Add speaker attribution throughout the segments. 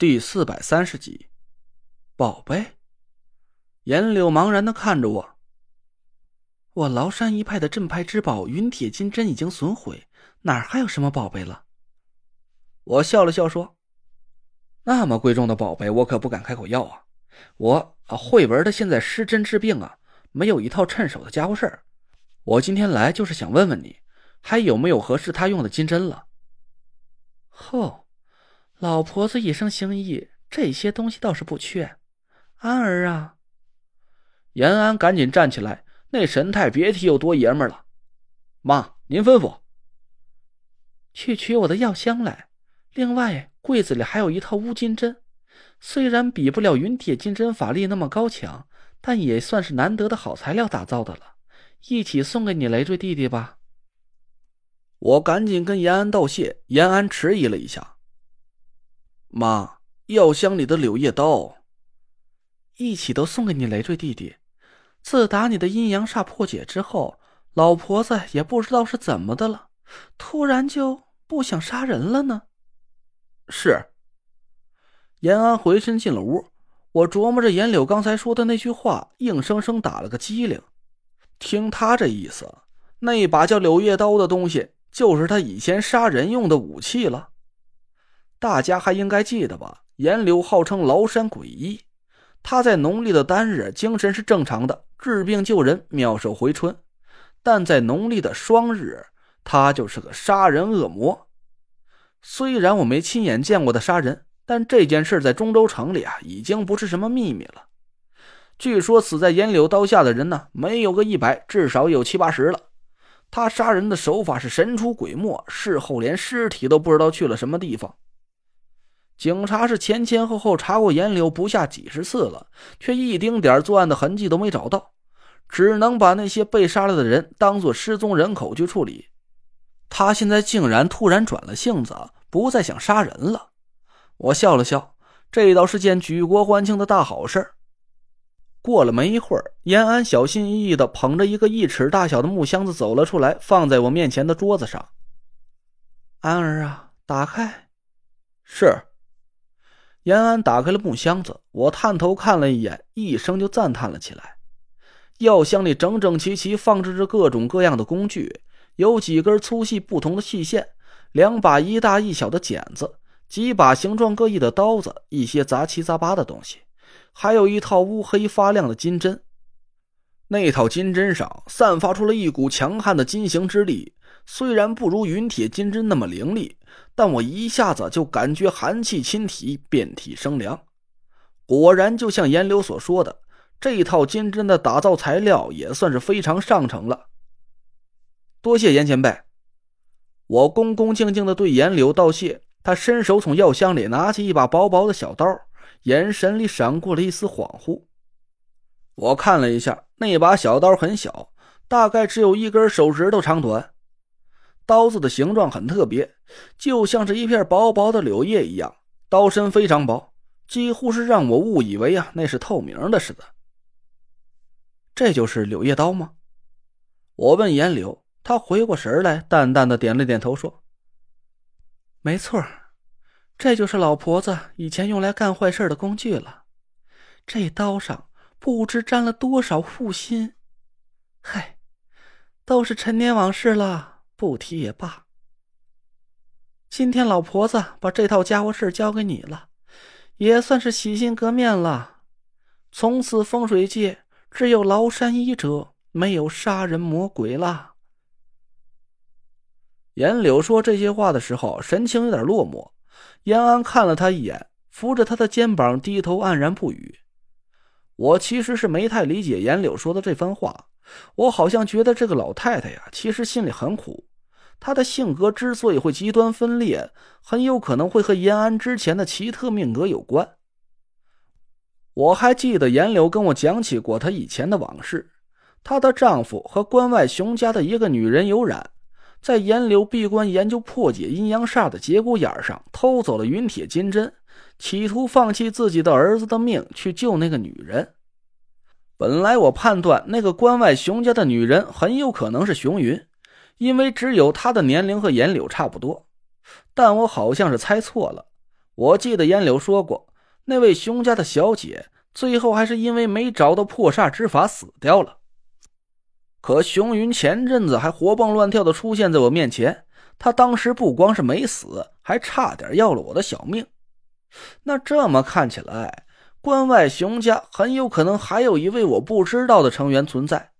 Speaker 1: 第四百三十集，宝贝。颜柳茫然的看着我。我崂山一派的镇派之宝云铁金针已经损毁，哪儿还有什么宝贝了？我笑了笑说：“那么贵重的宝贝，我可不敢开口要啊。我啊，慧文的现在失针治病啊，没有一套趁手的家伙事儿。我今天来就是想问问你，还有没有合适他用的金针了？”哼。老婆子一生心意，这些东西倒是不缺。安儿啊，延安赶紧站起来，那神态别提有多爷们了。妈，您吩咐。去取我的药箱来。另外，柜子里还有一套乌金针，虽然比不了云铁金针法力那么高强，但也算是难得的好材料打造的了。一起送给你累赘弟弟吧。我赶紧跟延安道谢。延安迟疑了一下。妈，药箱里的柳叶刀，一起都送给你累赘弟弟。自打你的阴阳煞破解之后，老婆子也不知道是怎么的了，突然就不想杀人了呢。是。延安回身进了屋，我琢磨着严柳刚才说的那句话，硬生生打了个机灵。听他这意思，那把叫柳叶刀的东西，就是他以前杀人用的武器了。大家还应该记得吧？严柳号称崂山鬼医，他在农历的单日精神是正常的，治病救人，妙手回春；但在农历的双日，他就是个杀人恶魔。虽然我没亲眼见过他杀人，但这件事在中州城里啊，已经不是什么秘密了。据说死在严柳刀下的人呢，没有个一百，至少有七八十了。他杀人的手法是神出鬼没，事后连尸体都不知道去了什么地方。警察是前前后后查过严柳不下几十次了，却一丁点作案的痕迹都没找到，只能把那些被杀了的人当做失踪人口去处理。他现在竟然突然转了性子，不再想杀人了。我笑了笑，这倒是件举国欢庆的大好事。过了没一会儿，延安小心翼翼地捧着一个一尺大小的木箱子走了出来，放在我面前的桌子上。安儿啊，打开。是。延安打开了木箱子，我探头看了一眼，一声就赞叹了起来。药箱里整整齐齐放置着各种各样的工具，有几根粗细不同的细线，两把一大一小的剪子，几把形状各异的刀子，一些杂七杂八的东西，还有一套乌黑发亮的金针。那套金针上散发出了一股强悍的金行之力，虽然不如云铁金针那么凌厉。但我一下子就感觉寒气侵体，遍体生凉。果然，就像严柳所说的，这套金针的打造材料也算是非常上乘了。多谢严前辈。我恭恭敬敬的对严柳道谢。他伸手从药箱里拿起一把薄薄的小刀，眼神里闪过了一丝恍惚。我看了一下，那把小刀很小，大概只有一根手指头长短。刀子的形状很特别，就像是一片薄薄的柳叶一样。刀身非常薄，几乎是让我误以为啊那是透明的似的。这就是柳叶刀吗？我问严柳，他回过神来，淡淡的点了点头，说：“没错，这就是老婆子以前用来干坏事的工具了。这刀上不知沾了多少护心。嗨，都是陈年往事了。”不提也罢。今天老婆子把这套家伙事交给你了，也算是洗心革面了。从此风水界只有崂山医者，没有杀人魔鬼了。严柳说这些话的时候，神情有点落寞。延安看了他一眼，扶着他的肩膀，低头黯然不语。我其实是没太理解严柳说的这番话，我好像觉得这个老太太呀，其实心里很苦。他的性格之所以会极端分裂，很有可能会和延安之前的奇特命格有关。我还记得严柳跟我讲起过她以前的往事，她的丈夫和关外熊家的一个女人有染，在严柳闭关研究破解阴阳煞的节骨眼上偷走了云铁金针，企图放弃自己的儿子的命去救那个女人。本来我判断那个关外熊家的女人很有可能是熊云。因为只有他的年龄和颜柳差不多，但我好像是猜错了。我记得颜柳说过，那位熊家的小姐最后还是因为没找到破煞之法死掉了。可熊云前阵子还活蹦乱跳的出现在我面前，他当时不光是没死，还差点要了我的小命。那这么看起来，关外熊家很有可能还有一位我不知道的成员存在。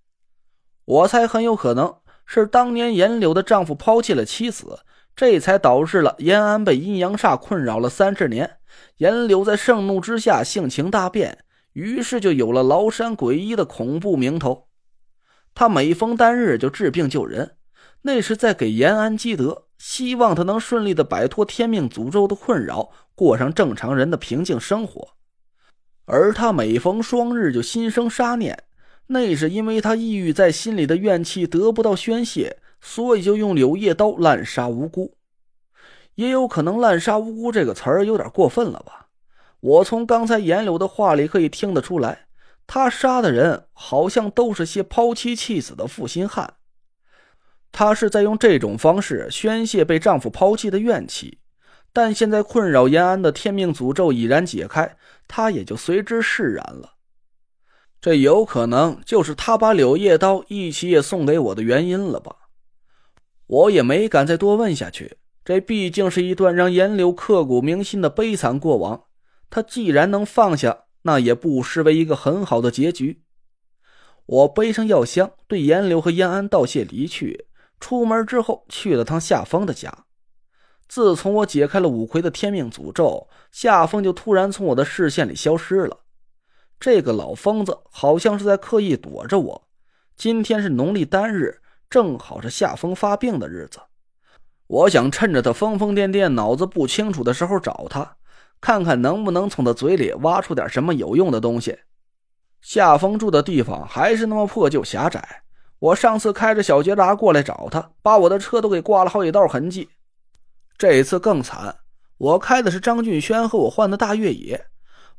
Speaker 1: 我猜很有可能是当年严柳的丈夫抛弃了妻子。这才导致了延安被阴阳煞困扰了三十年。严柳在盛怒之下性情大变，于是就有了崂山鬼医的恐怖名头。他每逢单日就治病救人，那是在给延安积德，希望他能顺利的摆脱天命诅咒的困扰，过上正常人的平静生活。而他每逢双日就心生杀念，那是因为他抑郁在心里的怨气得不到宣泄。所以就用柳叶刀滥杀无辜，也有可能“滥杀无辜”这个词儿有点过分了吧？我从刚才严柳的话里可以听得出来，他杀的人好像都是些抛妻弃子的负心汉，他是在用这种方式宣泄被丈夫抛弃的怨气。但现在困扰延安的天命诅咒已然解开，他也就随之释然了。这有可能就是他把柳叶刀一起也送给我的原因了吧？我也没敢再多问下去，这毕竟是一段让严柳刻骨铭心的悲惨过往。他既然能放下，那也不失为一个很好的结局。我背上药箱，对严柳和燕安道谢离去。出门之后，去了趟夏风的家。自从我解开了五魁的天命诅咒，夏风就突然从我的视线里消失了。这个老疯子好像是在刻意躲着我。今天是农历单日。正好是夏风发病的日子，我想趁着他疯疯癫癫、脑子不清楚的时候找他，看看能不能从他嘴里挖出点什么有用的东西。夏风住的地方还是那么破旧狭窄，我上次开着小捷达过来找他，把我的车都给刮了好几道痕迹。这一次更惨，我开的是张俊轩和我换的大越野，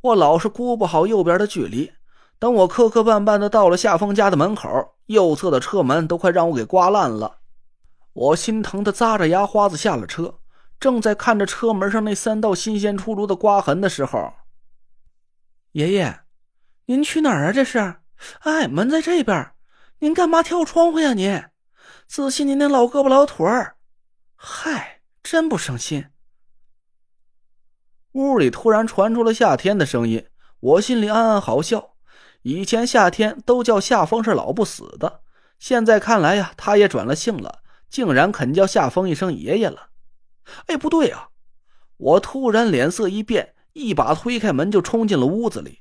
Speaker 1: 我老是估不好右边的距离。等我磕磕绊绊的到了夏风家的门口，右侧的车门都快让我给刮烂了。我心疼的咂着牙花子下了车，正在看着车门上那三道新鲜出炉的刮痕的时候，爷爷，您去哪儿啊？这是？哎，门在这边，您干嘛跳窗户呀？您，仔细您那老胳膊老腿儿，嗨，真不省心。屋里突然传出了夏天的声音，我心里暗暗好笑。以前夏天都叫夏风是老不死的，现在看来呀，他也转了性了，竟然肯叫夏风一声爷爷了。哎，不对啊！我突然脸色一变，一把推开门就冲进了屋子里。